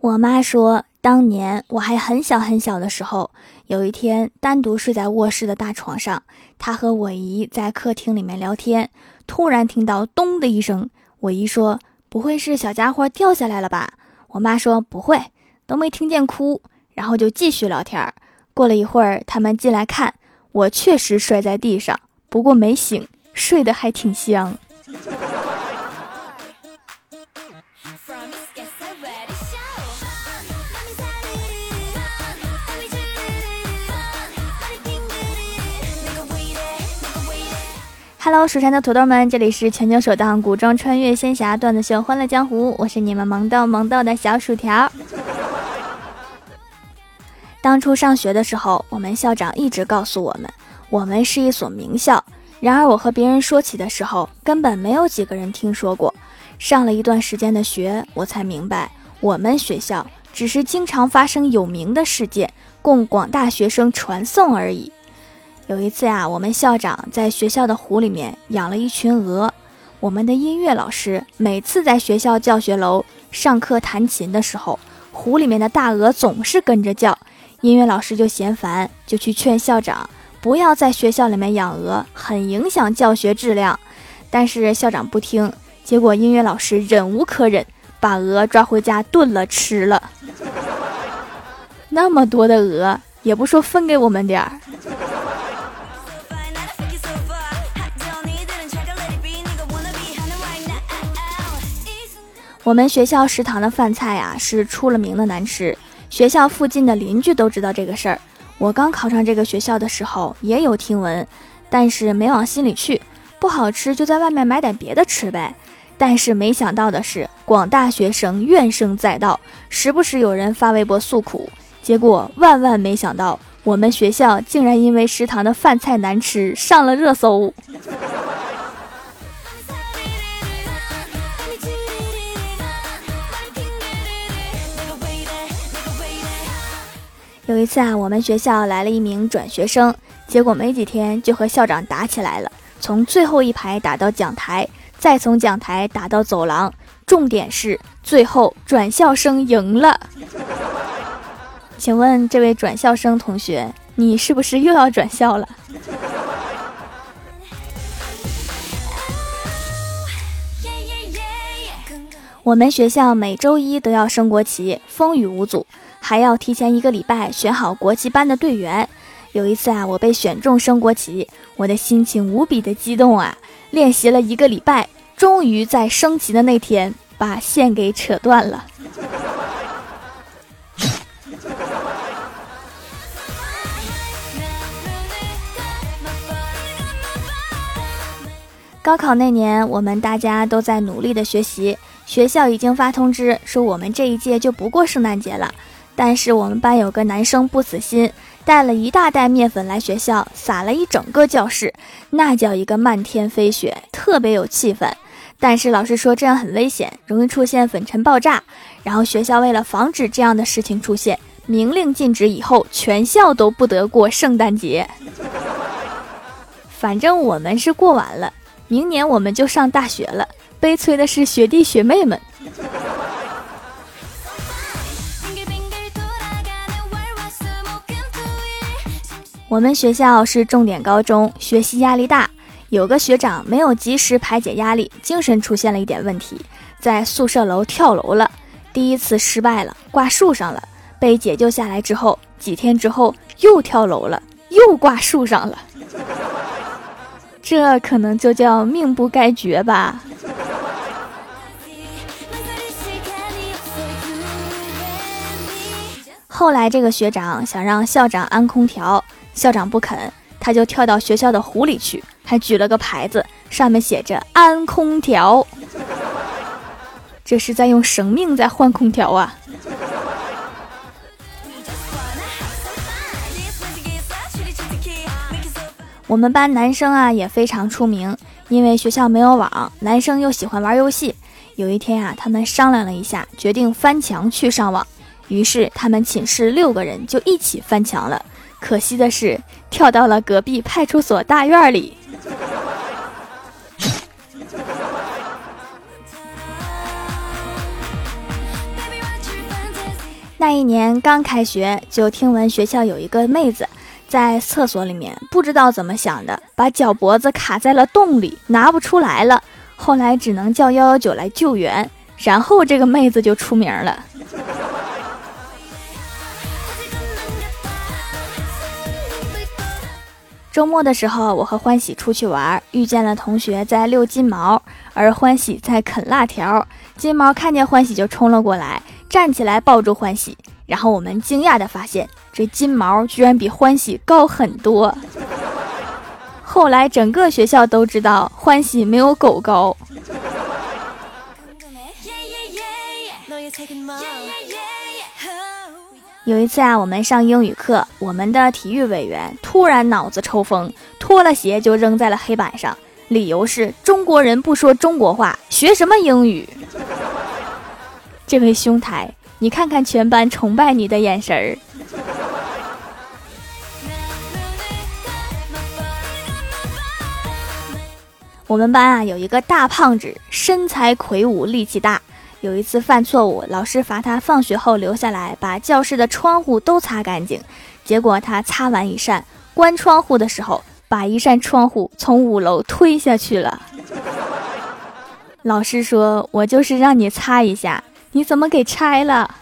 我妈说，当年我还很小很小的时候，有一天单独睡在卧室的大床上，她和我姨在客厅里面聊天，突然听到“咚”的一声。我姨说：“不会是小家伙掉下来了吧？”我妈说：“不会，都没听见哭。”然后就继续聊天。过了一会儿，他们进来看，我确实摔在地上，不过没醒，睡得还挺香。Hello，蜀山的土豆们，这里是全球首档古装穿越仙侠段子秀《欢乐江湖》，我是你们萌逗萌逗的小薯条。当初上学的时候，我们校长一直告诉我们，我们是一所名校。然而我和别人说起的时候，根本没有几个人听说过。上了一段时间的学，我才明白，我们学校只是经常发生有名的事件，供广大学生传颂而已。有一次呀，我们校长在学校的湖里面养了一群鹅。我们的音乐老师每次在学校教学楼上课弹琴的时候，湖里面的大鹅总是跟着叫。音乐老师就嫌烦，就去劝校长不要在学校里面养鹅，很影响教学质量。但是校长不听，结果音乐老师忍无可忍，把鹅抓回家炖了吃了。那么多的鹅，也不说分给我们点儿。我们学校食堂的饭菜啊，是出了名的难吃，学校附近的邻居都知道这个事儿。我刚考上这个学校的时候，也有听闻，但是没往心里去。不好吃就在外面买点别的吃呗。但是没想到的是，广大学生怨声载道，时不时有人发微博诉苦。结果万万没想到，我们学校竟然因为食堂的饭菜难吃上了热搜。有一次啊，我们学校来了一名转学生，结果没几天就和校长打起来了，从最后一排打到讲台，再从讲台打到走廊。重点是最后转校生赢了。请问这位转校生同学，你是不是又要转校了？我们学校每周一都要升国旗，风雨无阻。还要提前一个礼拜选好国旗班的队员。有一次啊，我被选中升国旗，我的心情无比的激动啊！练习了一个礼拜，终于在升旗的那天把线给扯断了。高考那年，我们大家都在努力的学习，学校已经发通知说我们这一届就不过圣诞节了。但是我们班有个男生不死心，带了一大袋面粉来学校，撒了一整个教室，那叫一个漫天飞雪，特别有气氛。但是老师说这样很危险，容易出现粉尘爆炸。然后学校为了防止这样的事情出现，明令禁止以后全校都不得过圣诞节。反正我们是过完了，明年我们就上大学了。悲催的是学弟学妹们。我们学校是重点高中，学习压力大。有个学长没有及时排解压力，精神出现了一点问题，在宿舍楼跳楼了。第一次失败了，挂树上了。被解救下来之后，几天之后又跳楼了，又挂树上了。这可能就叫命不该绝吧。后来这个学长想让校长安空调。校长不肯，他就跳到学校的湖里去，还举了个牌子，上面写着“安空调”，这是在用生命在换空调啊！我们班男生啊也非常出名，因为学校没有网，男生又喜欢玩游戏。有一天啊，他们商量了一下，决定翻墙去上网，于是他们寝室六个人就一起翻墙了。可惜的是，跳到了隔壁派出所大院里。那一年刚开学，就听闻学校有一个妹子在厕所里面，不知道怎么想的，把脚脖子卡在了洞里，拿不出来了。后来只能叫幺幺九来救援，然后这个妹子就出名了。周末的时候，我和欢喜出去玩，遇见了同学在遛金毛，而欢喜在啃辣条。金毛看见欢喜就冲了过来，站起来抱住欢喜。然后我们惊讶地发现，这金毛居然比欢喜高很多。后来整个学校都知道欢喜没有狗高。有一次啊，我们上英语课，我们的体育委员突然脑子抽风，脱了鞋就扔在了黑板上，理由是中国人不说中国话，学什么英语？这位兄台，你看看全班崇拜你的眼神儿。我们班啊有一个大胖子，身材魁梧，力气大。有一次犯错误，老师罚他放学后留下来把教室的窗户都擦干净。结果他擦完一扇，关窗户的时候把一扇窗户从五楼推下去了。老师说：“我就是让你擦一下，你怎么给拆了？”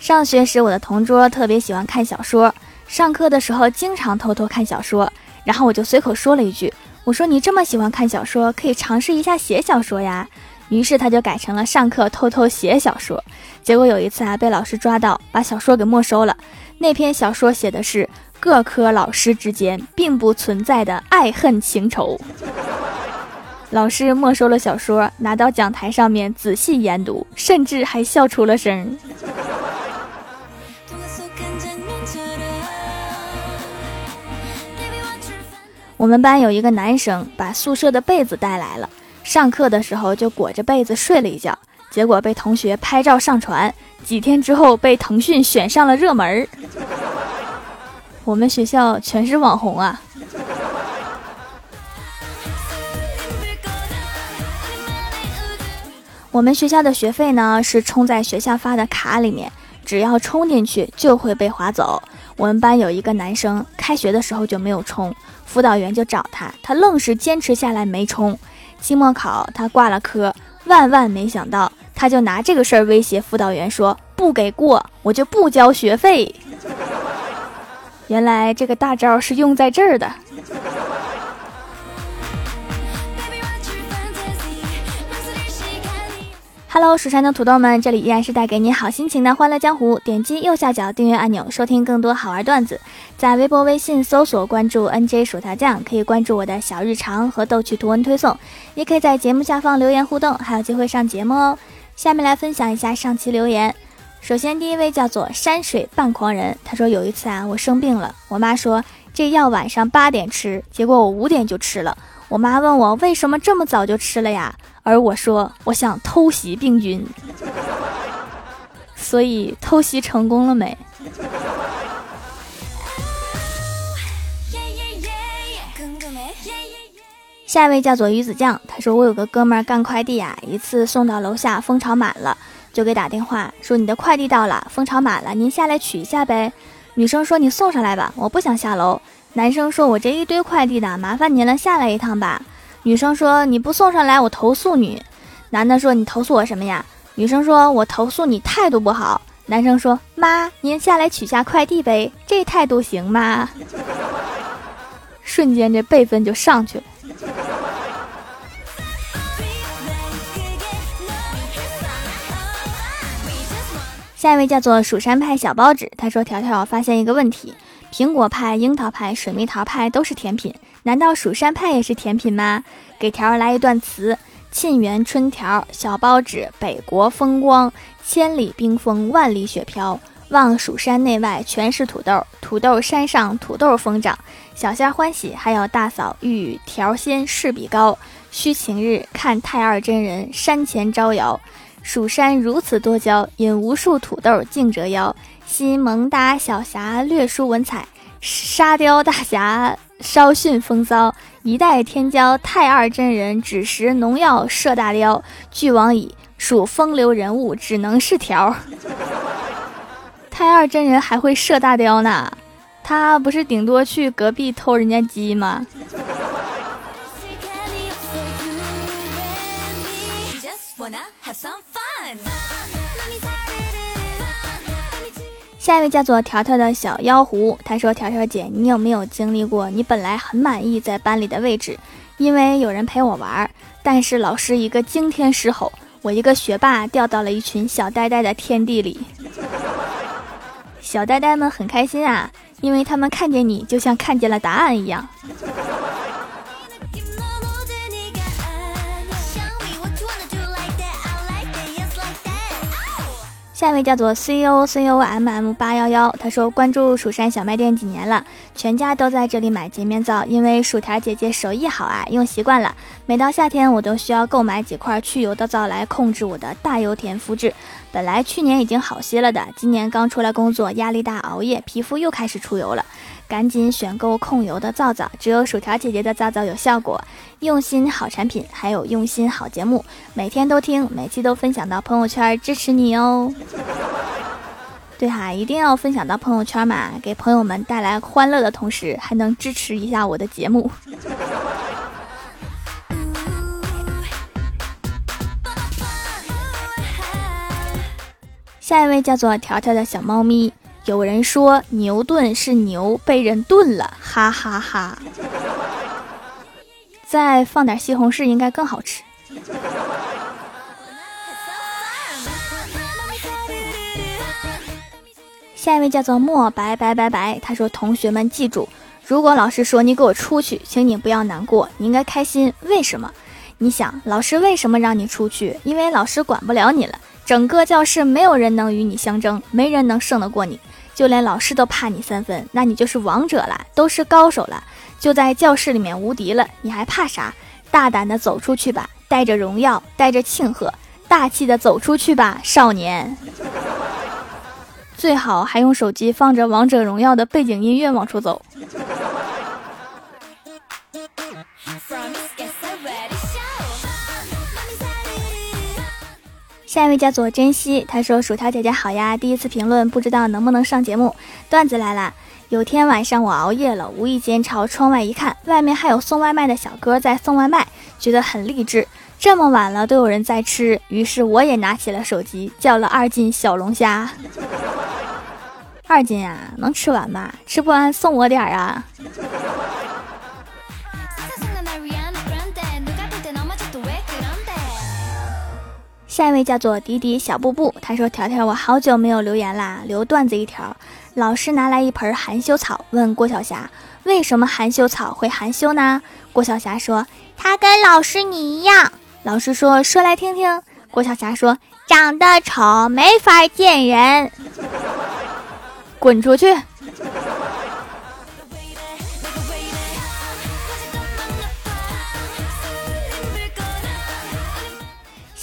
上学时，我的同桌特别喜欢看小说，上课的时候经常偷偷看小说。然后我就随口说了一句：“我说你这么喜欢看小说，可以尝试一下写小说呀。”于是他就改成了上课偷偷写小说。结果有一次啊，被老师抓到，把小说给没收了。那篇小说写的是各科老师之间并不存在的爱恨情仇。老师没收了小说，拿到讲台上面仔细研读，甚至还笑出了声。我们班有一个男生把宿舍的被子带来了，上课的时候就裹着被子睡了一觉，结果被同学拍照上传，几天之后被腾讯选上了热门儿。我们学校全是网红啊！我们学校的学费呢是充在学校发的卡里面，只要充进去就会被划走。我们班有一个男生，开学的时候就没有充。辅导员就找他，他愣是坚持下来没冲。期末考他挂了科，万万没想到，他就拿这个事儿威胁辅导员说：“不给过，我就不交学费。”原来这个大招是用在这儿的。Hello，蜀山的土豆们，这里依然是带给你好心情的欢乐江湖。点击右下角订阅按钮，收听更多好玩段子。在微博、微信搜索关注 NJ 薯条酱，可以关注我的小日常和逗趣图文推送，也可以在节目下方留言互动，还有机会上节目哦。下面来分享一下上期留言。首先，第一位叫做山水半狂人，他说有一次啊，我生病了，我妈说这药晚上八点吃，结果我五点就吃了。我妈问我为什么这么早就吃了呀？而我说我想偷袭病菌，所以偷袭成功了没？下一位叫做鱼子酱，他说我有个哥们儿干快递呀，一次送到楼下蜂巢满了，就给打电话说你的快递到了，蜂巢满了，您下来取一下呗。女生说你送上来吧，我不想下楼。男生说：“我这一堆快递的，麻烦您了，下来一趟吧。”女生说：“你不送上来，我投诉你。”男的说：“你投诉我什么呀？”女生说：“我投诉你态度不好。”男生说：“妈，您下来取下快递呗，这态度行吗？”瞬间这辈分就上去了。下一位叫做蜀山派小包子，他说：“条条发现一个问题。”苹果派、樱桃派、水蜜桃派都是甜品，难道蜀山派也是甜品吗？给条儿来一段词：沁园春条，小包子，北国风光，千里冰封，万里雪飘。望蜀山内外全是土豆，土豆山上土豆疯长。小仙欢喜，还有大嫂欲条仙势比高。须晴日看太二真人山前招摇，蜀山如此多娇，引无数土豆竞折腰。新萌哒小侠略输文采，沙雕大侠稍逊风骚，一代天骄太二真人只识农药射大雕，俱往矣，属风流人物，只能是条。太二真人还会射大雕呢，他不是顶多去隔壁偷人家鸡吗？下一位叫做条条的小妖狐，他说：“条条姐，你有没有经历过？你本来很满意在班里的位置，因为有人陪我玩，但是老师一个惊天狮吼，我一个学霸掉到了一群小呆呆的天地里。小呆呆们很开心啊，因为他们看见你就像看见了答案一样。”下一位叫做 C O C O M M 八幺幺，他说关注蜀山小卖店几年了，全家都在这里买洁面皂，因为薯条姐姐手艺好啊，用习惯了。每到夏天，我都需要购买几块去油的皂来控制我的大油田肤质。本来去年已经好些了的，今年刚出来工作，压力大，熬夜，皮肤又开始出油了。赶紧选购控油的皂皂，只有薯条姐姐的皂皂有效果。用心好产品，还有用心好节目，每天都听，每期都分享到朋友圈支持你哦。对哈，一定要分享到朋友圈嘛，给朋友们带来欢乐的同时，还能支持一下我的节目。下一位叫做条条的小猫咪。有人说牛顿是牛被人炖了，哈哈哈！再放点西红柿应该更好吃。下一位叫做墨白白白白，他说：“同学们记住，如果老师说你给我出去，请你不要难过，你应该开心。为什么？你想，老师为什么让你出去？因为老师管不了你了，整个教室没有人能与你相争，没人能胜得过你。”就连老师都怕你三分，那你就是王者了，都是高手了，就在教室里面无敌了，你还怕啥？大胆的走出去吧，带着荣耀，带着庆贺，大气的走出去吧，少年。最好还用手机放着王者荣耀的背景音乐往出走。下一位叫做珍惜，他说：“薯条姐姐好呀，第一次评论，不知道能不能上节目。段子来了，有天晚上我熬夜了，无意间朝窗外一看，外面还有送外卖的小哥在送外卖，觉得很励志。这么晚了都有人在吃，于是我也拿起了手机，叫了二斤小龙虾。二斤啊，能吃完吗？吃不完送我点儿啊。”下一位叫做迪迪小布布，他说：“条条，我好久没有留言啦，留段子一条。老师拿来一盆含羞草，问郭晓霞，为什么含羞草会含羞呢？郭晓霞说，他跟老师你一样。老师说，说来听听。郭晓霞说，长得丑，没法见人。滚出去。”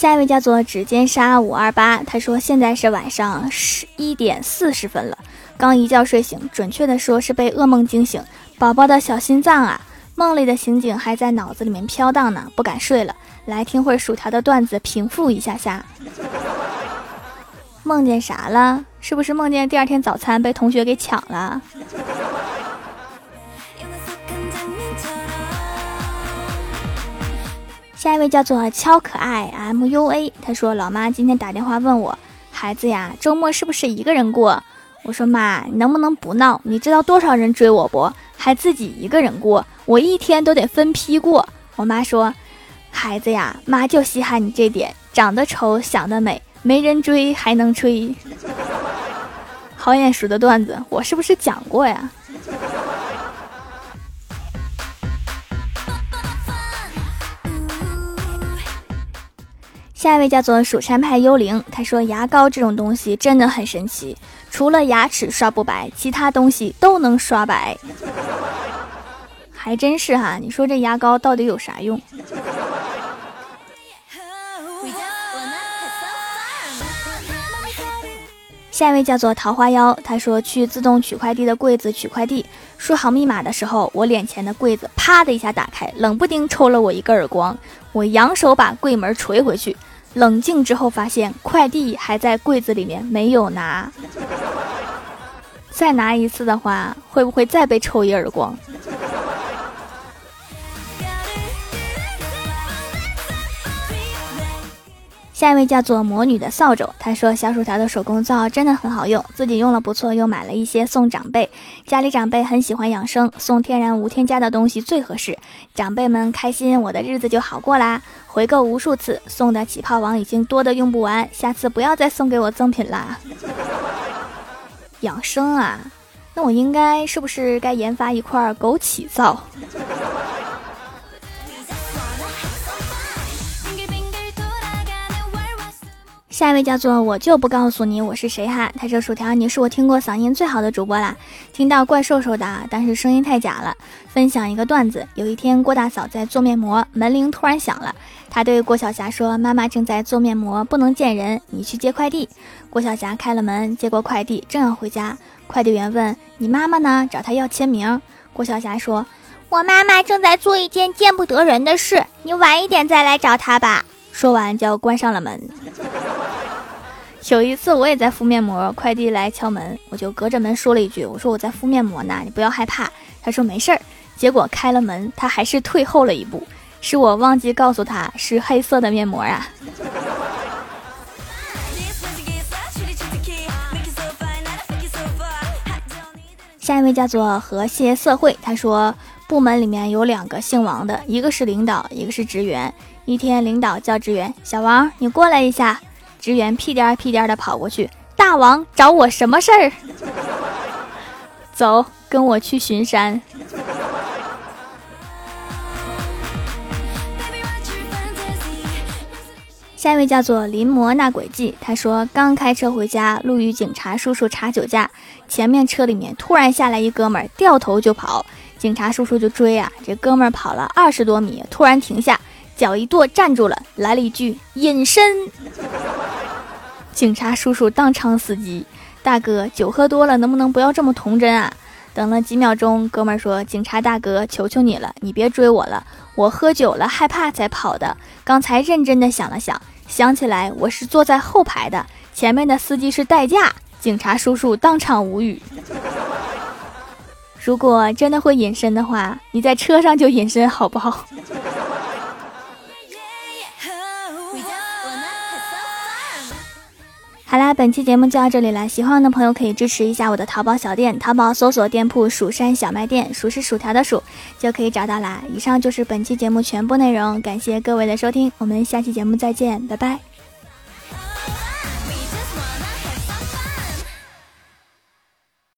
下一位叫做指尖沙五二八，他说现在是晚上十一点四十分了，刚一觉睡醒，准确的说是被噩梦惊醒，宝宝的小心脏啊，梦里的刑警还在脑子里面飘荡呢，不敢睡了，来听会薯条的段子平复一下下。梦见啥了？是不是梦见第二天早餐被同学给抢了？下一位叫做敲可爱 M U A，他说：“老妈今天打电话问我，孩子呀，周末是不是一个人过？”我说：“妈，你能不能不闹？你知道多少人追我不？还自己一个人过，我一天都得分批过。”我妈说：“孩子呀，妈就稀罕你这点，长得丑，想得美，没人追还能吹。”好眼熟的段子，我是不是讲过呀？下一位叫做蜀山派幽灵，他说牙膏这种东西真的很神奇，除了牙齿刷不白，其他东西都能刷白。还真是哈，你说这牙膏到底有啥用？下一位叫做桃花妖，他说去自动取快递的柜子取快递，输好密码的时候，我脸前的柜子啪的一下打开，冷不丁抽了我一个耳光，我扬手把柜门捶回去，冷静之后发现快递还在柜子里面没有拿，再拿一次的话，会不会再被抽一耳光？下一位叫做魔女的扫帚，她说小薯条的手工皂真的很好用，自己用了不错，又买了一些送长辈。家里长辈很喜欢养生，送天然无添加的东西最合适。长辈们开心，我的日子就好过啦。回购无数次，送的起泡网已经多的用不完，下次不要再送给我赠品啦。养生啊，那我应该是不是该研发一块枸杞皂？下一位叫做我就不告诉你我是谁哈，他说薯条你是我听过嗓音最好的主播啦，听到怪兽兽的，但是声音太假了。分享一个段子，有一天郭大嫂在做面膜，门铃突然响了，她对郭晓霞说：“妈妈正在做面膜，不能见人，你去接快递。”郭晓霞开了门，接过快递，正要回家，快递员问：“你妈妈呢？找她要签名。”郭晓霞说：“我妈妈正在做一件见不得人的事，你晚一点再来找她吧。”说完就要关上了门。有一次我也在敷面膜，快递来敲门，我就隔着门说了一句：“我说我在敷面膜呢，你不要害怕。”他说没事儿。结果开了门，他还是退后了一步，是我忘记告诉他是黑色的面膜啊。下一位叫做和谐社会，他说部门里面有两个姓王的，一个是领导，一个是职员。一天，领导叫职员小王，你过来一下。职员屁颠儿屁颠儿的跑过去，大王找我什么事儿？走，跟我去巡山。下一位叫做临摹那轨迹，他说刚开车回家，路遇警察叔叔查酒驾，前面车里面突然下来一哥们儿，掉头就跑，警察叔叔就追啊，这哥们儿跑了二十多米，突然停下。脚一跺，站住了，来了一句隐身。警察叔叔当场死机。大哥，酒喝多了，能不能不要这么童真啊？等了几秒钟，哥们儿说：“警察大哥，求求你了，你别追我了，我喝酒了，害怕才跑的。刚才认真的想了想，想起来我是坐在后排的，前面的司机是代驾。”警察叔叔当场无语。如果真的会隐身的话，你在车上就隐身好不好？好啦，本期节目就到这里了。喜欢我的朋友可以支持一下我的淘宝小店，淘宝搜索店铺“蜀山小卖店”，数是薯条的数，就可以找到啦。以上就是本期节目全部内容，感谢各位的收听，我们下期节目再见，拜拜。